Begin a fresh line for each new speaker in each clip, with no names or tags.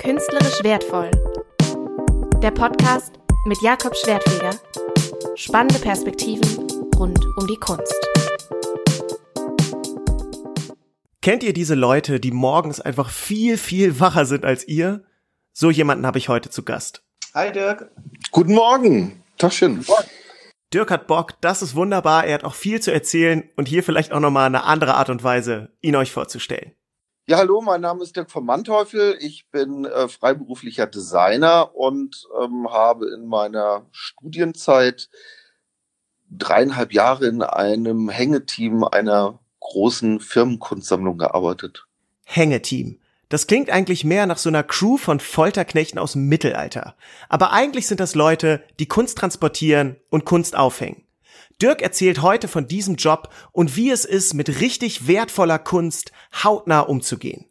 Künstlerisch wertvoll. Der Podcast mit Jakob Schwertfeger. Spannende Perspektiven rund um die Kunst.
Kennt ihr diese Leute, die morgens einfach viel, viel wacher sind als ihr? So jemanden habe ich heute zu Gast.
Hi Dirk.
Guten Morgen. Taschen.
Dirk hat Bock, das ist wunderbar, er hat auch viel zu erzählen und hier vielleicht auch nochmal eine andere Art und Weise, ihn euch vorzustellen.
Ja, hallo, mein Name ist Dirk von Manteuffel. Ich bin äh, freiberuflicher Designer und ähm, habe in meiner Studienzeit dreieinhalb Jahre in einem Hängeteam einer großen Firmenkunstsammlung gearbeitet.
Hängeteam. Das klingt eigentlich mehr nach so einer Crew von Folterknechten aus dem Mittelalter. Aber eigentlich sind das Leute, die Kunst transportieren und Kunst aufhängen. Dirk erzählt heute von diesem Job und wie es ist, mit richtig wertvoller Kunst hautnah umzugehen.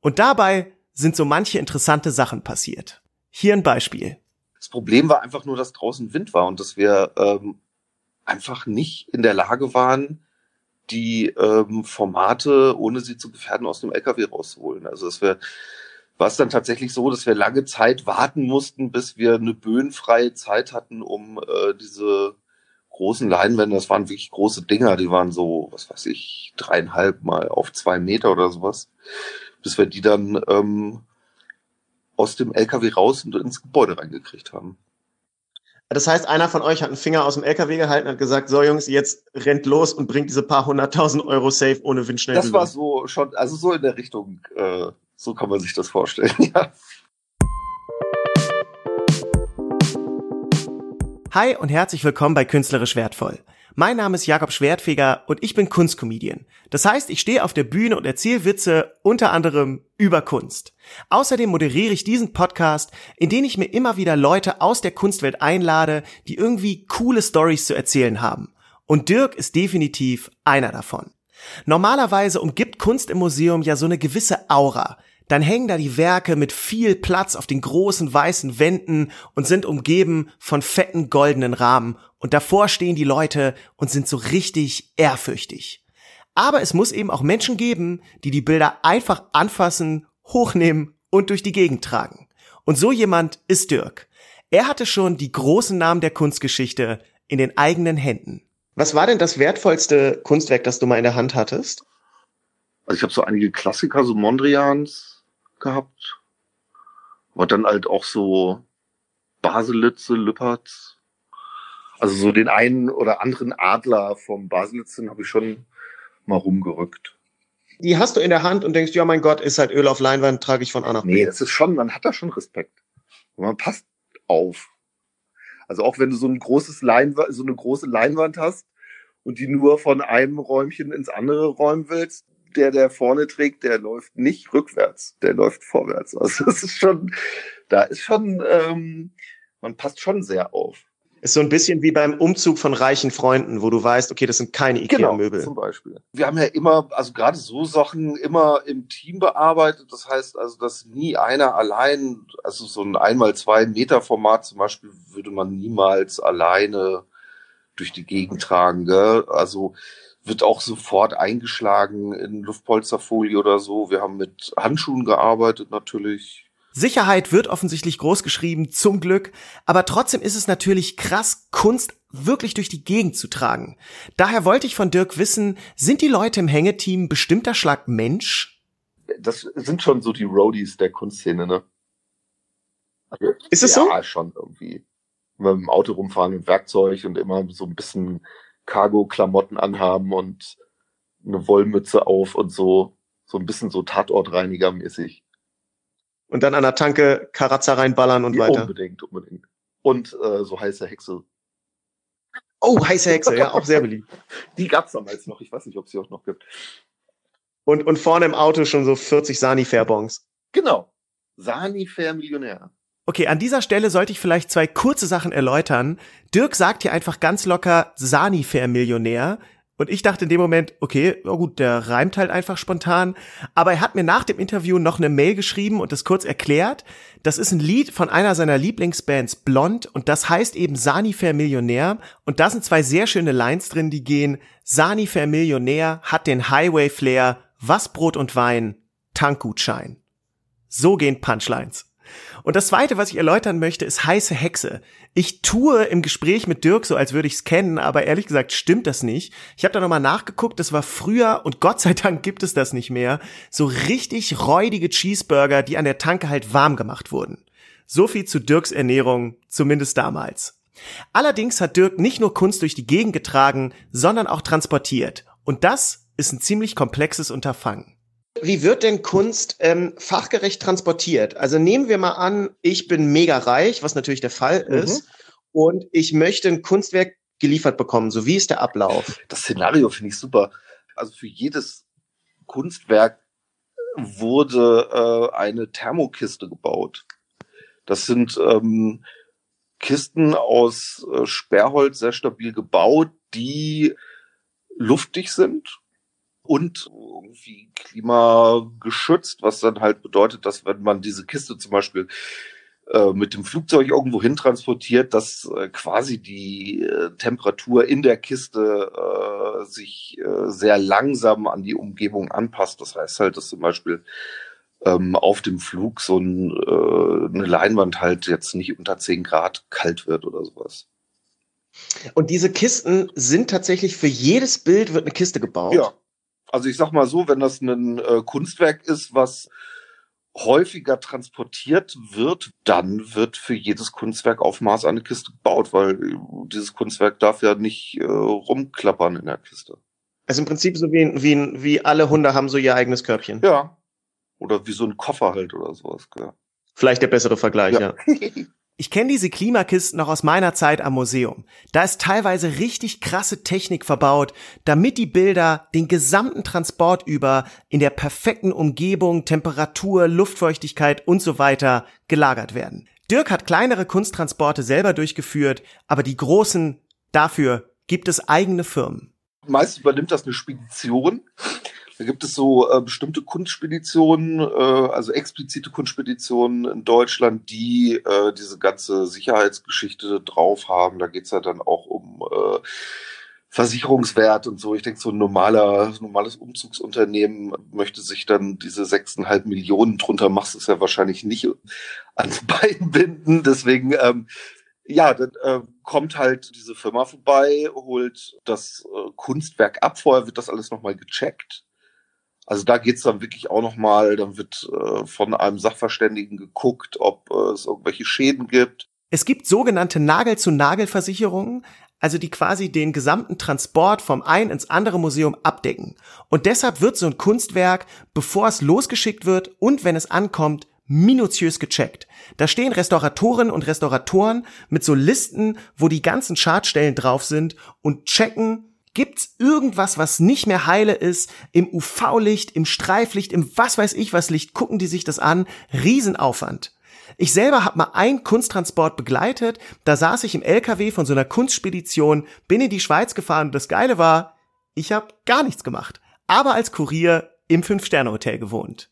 Und dabei sind so manche interessante Sachen passiert. Hier ein Beispiel.
Das Problem war einfach nur, dass draußen Wind war und dass wir ähm, einfach nicht in der Lage waren, die ähm, Formate, ohne sie zu gefährden, aus dem LKW rauszuholen. Also dass wir war es dann tatsächlich so, dass wir lange Zeit warten mussten, bis wir eine böenfreie Zeit hatten, um äh, diese großen Leinwände, das waren wirklich große Dinger, die waren so, was weiß ich, dreieinhalb mal auf zwei Meter oder sowas, bis wir die dann ähm, aus dem LKW raus und ins Gebäude reingekriegt haben.
Das heißt, einer von euch hat einen Finger aus dem LKW gehalten und hat gesagt, so Jungs, jetzt rennt los und bringt diese paar hunderttausend Euro safe ohne Wind schnell
Das
rüber.
war so schon, also so in der Richtung, äh, so kann man sich das vorstellen, ja.
Hi und herzlich willkommen bei Künstlerisch Wertvoll. Mein Name ist Jakob Schwertfeger und ich bin Kunstcomedian. Das heißt, ich stehe auf der Bühne und erzähle Witze unter anderem über Kunst. Außerdem moderiere ich diesen Podcast, in den ich mir immer wieder Leute aus der Kunstwelt einlade, die irgendwie coole Stories zu erzählen haben. Und Dirk ist definitiv einer davon. Normalerweise umgibt Kunst im Museum ja so eine gewisse Aura dann hängen da die Werke mit viel Platz auf den großen weißen Wänden und sind umgeben von fetten goldenen Rahmen und davor stehen die Leute und sind so richtig ehrfürchtig. Aber es muss eben auch Menschen geben, die die Bilder einfach anfassen, hochnehmen und durch die Gegend tragen. Und so jemand ist Dirk. Er hatte schon die großen Namen der Kunstgeschichte in den eigenen Händen.
Was war denn das wertvollste Kunstwerk, das du mal in der Hand hattest?
Also ich habe so einige Klassiker, so Mondrians gehabt. Aber dann halt auch so Baselitze, Lüppertz. Also so den einen oder anderen Adler vom Baselitz, den habe ich schon mal rumgerückt.
Die hast du in der Hand und denkst, ja mein Gott, ist halt Öl auf Leinwand, trage ich von A nach B.
Nee, das ist schon, man hat da schon Respekt. Und man passt auf. Also auch wenn du so ein großes Leinwand, so eine große Leinwand hast und die nur von einem Räumchen ins andere räumen willst, der, der vorne trägt, der läuft nicht rückwärts, der läuft vorwärts. Also das ist schon, da ist schon, ähm, man passt schon sehr auf.
Ist so ein bisschen wie beim Umzug von reichen Freunden, wo du weißt, okay, das sind keine Ikea-Möbel.
Genau, zum Beispiel. Wir haben ja immer, also gerade so Sachen immer im Team bearbeitet. Das heißt also, dass nie einer allein, also so ein einmal zwei Meter Format zum Beispiel, würde man niemals alleine durch die Gegend tragen. Gell? Also wird auch sofort eingeschlagen in Luftpolsterfolie oder so. Wir haben mit Handschuhen gearbeitet natürlich.
Sicherheit wird offensichtlich groß geschrieben, zum Glück, aber trotzdem ist es natürlich krass, Kunst wirklich durch die Gegend zu tragen. Daher wollte ich von Dirk wissen, sind die Leute im Hängeteam bestimmter Schlag Mensch?
Das sind schon so die Roadies der Kunstszene, ne?
Also, ist es ja, so?
Ja, schon irgendwie. Wenn wir mit dem Auto rumfahren mit Werkzeug und immer so ein bisschen Cargo-Klamotten anhaben und eine Wollmütze auf und so, so ein bisschen so Tatortreiniger-mäßig.
Und dann an der Tanke Karazza reinballern und
ja,
weiter.
Unbedingt, unbedingt. Und äh, so heiße Hexe.
Oh, heiße Hexe, ja, auch sehr beliebt.
Die gab's damals noch, ich weiß nicht, ob sie auch noch gibt.
Und, und vorne im Auto schon so 40 Sani-Fairbons.
Genau. Sani-Fair-Millionär.
Okay, an dieser Stelle sollte ich vielleicht zwei kurze Sachen erläutern. Dirk sagt hier einfach ganz locker Sanifair-Millionär. Und ich dachte in dem Moment, okay, oh gut, der reimt halt einfach spontan. Aber er hat mir nach dem Interview noch eine Mail geschrieben und das kurz erklärt. Das ist ein Lied von einer seiner Lieblingsbands Blond und das heißt eben Sanifair Millionär. Und da sind zwei sehr schöne Lines drin, die gehen, Sanifair Millionär hat den Highway Flair, was Brot und Wein, Tankgutschein. So gehen Punchlines. Und das zweite, was ich erläutern möchte, ist heiße Hexe. Ich tue im Gespräch mit Dirk so, als würde ich es kennen, aber ehrlich gesagt stimmt das nicht. Ich habe da nochmal nachgeguckt, das war früher und Gott sei Dank gibt es das nicht mehr, so richtig räudige Cheeseburger, die an der Tanke halt warm gemacht wurden. So viel zu Dirks Ernährung, zumindest damals. Allerdings hat Dirk nicht nur Kunst durch die Gegend getragen, sondern auch transportiert. Und das ist ein ziemlich komplexes Unterfangen.
Wie wird denn Kunst ähm, fachgerecht transportiert? Also nehmen wir mal an, ich bin mega reich, was natürlich der Fall mhm. ist, und ich möchte ein Kunstwerk geliefert bekommen. So wie ist der Ablauf?
Das Szenario finde ich super. Also für jedes Kunstwerk wurde äh, eine Thermokiste gebaut. Das sind ähm, Kisten aus äh, Sperrholz, sehr stabil gebaut, die luftig sind und irgendwie klimageschützt, was dann halt bedeutet, dass wenn man diese Kiste zum Beispiel äh, mit dem Flugzeug irgendwo hin transportiert, dass äh, quasi die äh, Temperatur in der Kiste sich sehr langsam an die Umgebung anpasst. Das heißt halt, dass zum Beispiel ähm, auf dem Flug so ein, eine Leinwand halt jetzt nicht unter 10 Grad kalt wird oder sowas.
Und diese Kisten sind tatsächlich für jedes Bild wird eine Kiste gebaut.
Ja. Also ich sag mal so, wenn das ein äh, Kunstwerk ist, was häufiger transportiert wird, dann wird für jedes Kunstwerk auf Maß eine Kiste gebaut, weil dieses Kunstwerk darf ja nicht äh, rumklappern in der Kiste.
Also im Prinzip so wie, wie, wie alle Hunde haben so ihr eigenes Körbchen.
Ja. Oder wie so ein Koffer halt oder sowas. Ja.
Vielleicht der bessere Vergleich, ja. ja.
Ich kenne diese Klimakisten noch aus meiner Zeit am Museum. Da ist teilweise richtig krasse Technik verbaut, damit die Bilder den gesamten Transport über in der perfekten Umgebung, Temperatur, Luftfeuchtigkeit und so weiter gelagert werden. Dirk hat kleinere Kunsttransporte selber durchgeführt, aber die großen, dafür gibt es eigene Firmen.
Meist übernimmt das eine Spedition. Da gibt es so äh, bestimmte Kunstspeditionen, äh, also explizite Kunstspeditionen in Deutschland, die äh, diese ganze Sicherheitsgeschichte drauf haben. Da geht's ja dann auch um äh, Versicherungswert und so. Ich denke, so ein normaler, normales Umzugsunternehmen möchte sich dann diese sechseinhalb Millionen drunter machst es ja wahrscheinlich nicht ans Bein binden. Deswegen, ähm, ja, dann äh, kommt halt diese Firma vorbei, holt das äh, Kunstwerk ab. Vorher wird das alles nochmal gecheckt. Also da geht's dann wirklich auch nochmal, dann wird äh, von einem Sachverständigen geguckt, ob äh, es irgendwelche Schäden gibt.
Es gibt sogenannte Nagel-zu-Nagel-Versicherungen, also die quasi den gesamten Transport vom einen ins andere Museum abdecken. Und deshalb wird so ein Kunstwerk, bevor es losgeschickt wird und wenn es ankommt, minutiös gecheckt. Da stehen Restauratoren und Restauratoren mit so Listen, wo die ganzen Schadstellen drauf sind und checken, Gibt's irgendwas, was nicht mehr heile ist? Im UV-Licht, im Streiflicht, im was weiß ich was Licht, gucken die sich das an. Riesenaufwand. Ich selber habe mal einen Kunsttransport begleitet. Da saß ich im LKW von so einer Kunstspedition, bin in die Schweiz gefahren und das Geile war, ich habe gar nichts gemacht. Aber als Kurier im Fünf-Sterne-Hotel gewohnt.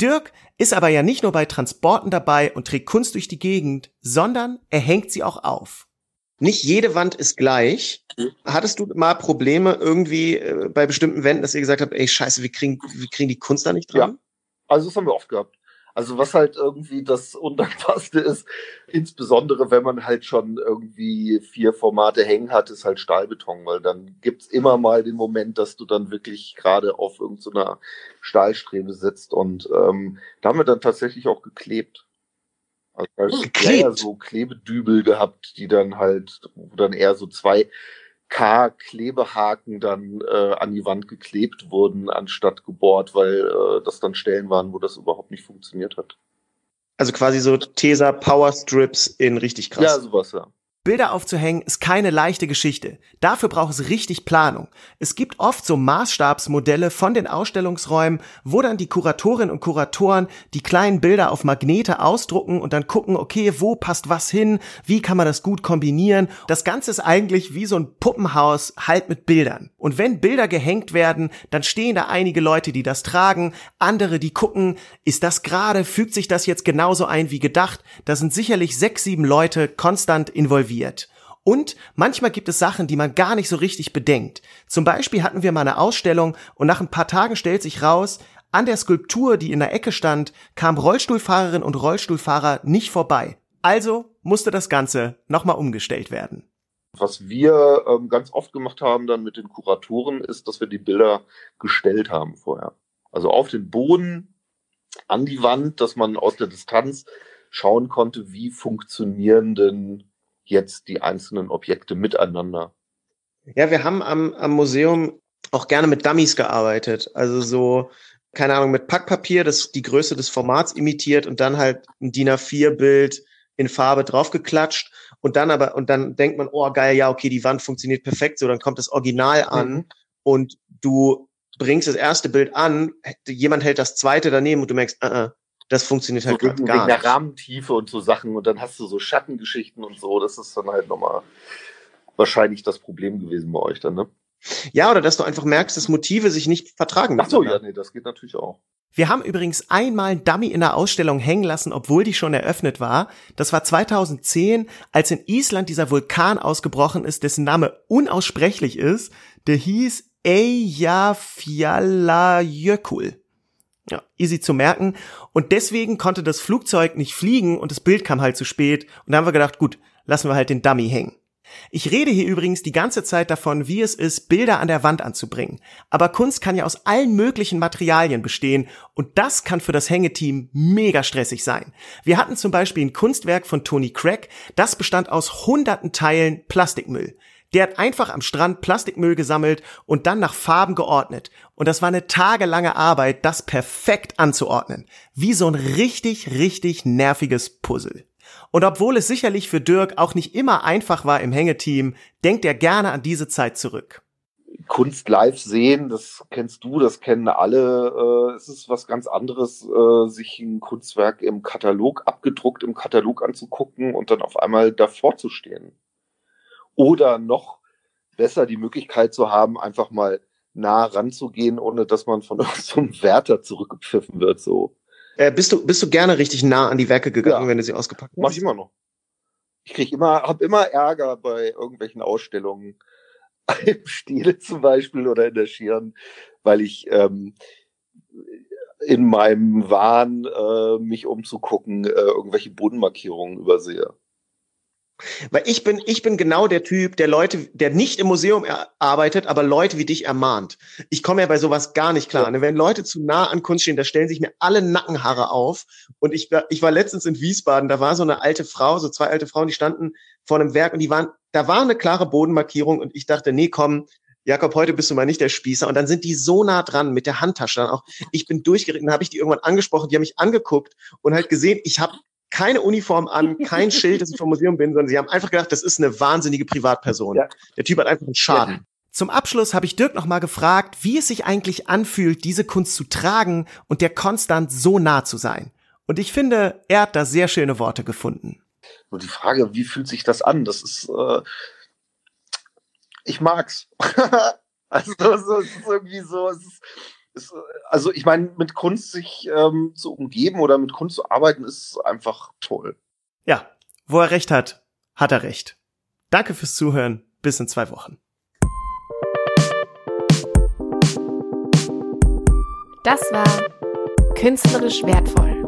Dirk ist aber ja nicht nur bei Transporten dabei und trägt Kunst durch die Gegend, sondern er hängt sie auch auf.
Nicht jede Wand ist gleich. Hattest du mal Probleme irgendwie äh, bei bestimmten Wänden, dass ihr gesagt habt, ey, scheiße, wir kriegen, wir kriegen die Kunst da nicht dran?
Ja, also das haben wir oft gehabt. Also was halt irgendwie das Undankbarste ist, insbesondere wenn man halt schon irgendwie vier Formate hängen hat, ist halt Stahlbeton, weil dann gibt's immer mal den Moment, dass du dann wirklich gerade auf irgendeiner so Stahlstrebe sitzt und ähm, da haben wir dann tatsächlich auch geklebt. Also eher so Klebedübel gehabt, die dann halt, wo dann eher so zwei K-Klebehaken dann äh, an die Wand geklebt wurden, anstatt gebohrt, weil äh, das dann Stellen waren, wo das überhaupt nicht funktioniert hat.
Also quasi so Tesa Power Strips in richtig krass.
Ja, sowas, ja.
Bilder aufzuhängen ist keine leichte Geschichte. Dafür braucht es richtig Planung. Es gibt oft so Maßstabsmodelle von den Ausstellungsräumen, wo dann die Kuratorinnen und Kuratoren die kleinen Bilder auf Magnete ausdrucken und dann gucken, okay, wo passt was hin, wie kann man das gut kombinieren. Das Ganze ist eigentlich wie so ein Puppenhaus halt mit Bildern. Und wenn Bilder gehängt werden, dann stehen da einige Leute, die das tragen, andere, die gucken, ist das gerade, fügt sich das jetzt genauso ein wie gedacht. Da sind sicherlich sechs, sieben Leute konstant involviert involviert. Und manchmal gibt es Sachen, die man gar nicht so richtig bedenkt. Zum Beispiel hatten wir mal eine Ausstellung und nach ein paar Tagen stellt sich raus, An der Skulptur, die in der Ecke stand, kam Rollstuhlfahrerin und Rollstuhlfahrer nicht vorbei. Also musste das Ganze nochmal umgestellt werden.
Was wir ähm, ganz oft gemacht haben dann mit den Kuratoren, ist, dass wir die Bilder gestellt haben vorher. Also auf den Boden, an die Wand, dass man aus der Distanz schauen konnte, wie funktionieren denn jetzt die einzelnen Objekte miteinander.
Ja, wir haben am, am Museum auch gerne mit Dummies gearbeitet. Also so, keine Ahnung, mit Packpapier, das die Größe des Formats imitiert und dann halt ein DIN A4-Bild in Farbe draufgeklatscht und dann aber, und dann denkt man, oh geil, ja, okay, die Wand funktioniert perfekt, so, dann kommt das Original an mhm. und du bringst das erste Bild an, jemand hält das zweite daneben und du merkst, uh -uh, das funktioniert halt so gar
nicht. Wegen der Rahmentiefe und so Sachen und dann hast du so Schattengeschichten und so, das ist dann halt nochmal wahrscheinlich das Problem gewesen bei euch dann, ne?
Ja, oder dass du einfach merkst, dass Motive sich nicht vertragen.
Ach so, ja, nee, das geht natürlich auch.
Wir haben übrigens einmal ein Dummy in der Ausstellung hängen lassen, obwohl die schon eröffnet war. Das war 2010, als in Island dieser Vulkan ausgebrochen ist, dessen Name unaussprechlich ist. Der hieß Eyjafjallajökull. Ja, easy zu merken. Und deswegen konnte das Flugzeug nicht fliegen und das Bild kam halt zu spät. Und da haben wir gedacht, gut, lassen wir halt den Dummy hängen. Ich rede hier übrigens die ganze Zeit davon, wie es ist, Bilder an der Wand anzubringen. Aber Kunst kann ja aus allen möglichen Materialien bestehen und das kann für das Hängeteam mega stressig sein. Wir hatten zum Beispiel ein Kunstwerk von Tony Craig, das bestand aus hunderten Teilen Plastikmüll. Der hat einfach am Strand Plastikmüll gesammelt und dann nach Farben geordnet. Und das war eine tagelange Arbeit, das perfekt anzuordnen. Wie so ein richtig, richtig nerviges Puzzle. Und obwohl es sicherlich für Dirk auch nicht immer einfach war im Hängeteam, denkt er gerne an diese Zeit zurück.
Kunst live sehen, das kennst du, das kennen alle. Äh, es ist was ganz anderes, äh, sich ein Kunstwerk im Katalog abgedruckt im Katalog anzugucken und dann auf einmal davor zu stehen. Oder noch besser die Möglichkeit zu haben, einfach mal nah ranzugehen, ohne dass man von so einem Wärter zurückgepfiffen wird. So.
Äh, bist du bist du gerne richtig nah an die Werke gegangen, ja. wenn du sie ausgepackt hast?
Mach ich immer noch. Ich krieg immer, hab immer Ärger bei irgendwelchen Ausstellungen, im Stile zum Beispiel oder in der Schirn, weil ich ähm, in meinem Wahn, äh, mich umzugucken, äh, irgendwelche Bodenmarkierungen übersehe.
Weil ich bin, ich bin genau der Typ, der Leute, der nicht im Museum arbeitet, aber Leute wie dich ermahnt. Ich komme ja bei sowas gar nicht klar. Ja. Wenn Leute zu nah an Kunst stehen, da stellen sich mir alle Nackenhaare auf. Und ich, ich war letztens in Wiesbaden, da war so eine alte Frau, so zwei alte Frauen, die standen vor einem Werk und die waren, da war eine klare Bodenmarkierung und ich dachte, nee, komm, Jakob, heute bist du mal nicht der Spießer. Und dann sind die so nah dran mit der Handtasche dann auch. Ich bin durchgeritten, habe ich die irgendwann angesprochen, die haben mich angeguckt und halt gesehen, ich habe keine Uniform an, kein Schild, dass ich vom Museum bin, sondern sie haben einfach gedacht, das ist eine wahnsinnige Privatperson. Ja. Der Typ hat einfach einen Schaden. Ja.
Zum Abschluss habe ich Dirk noch mal gefragt, wie es sich eigentlich anfühlt, diese Kunst zu tragen und der konstant so nah zu sein. Und ich finde, er hat da sehr schöne Worte gefunden.
Nur die Frage, wie fühlt sich das an? Das ist, äh, ich mag's. also es ist irgendwie so, es ist, ist, also ich meine, mit Kunst sich ähm, zu umgeben oder mit Kunst zu arbeiten, ist einfach toll.
Ja, wo er recht hat, hat er recht. Danke fürs Zuhören. Bis in zwei Wochen.
Das war Künstlerisch wertvoll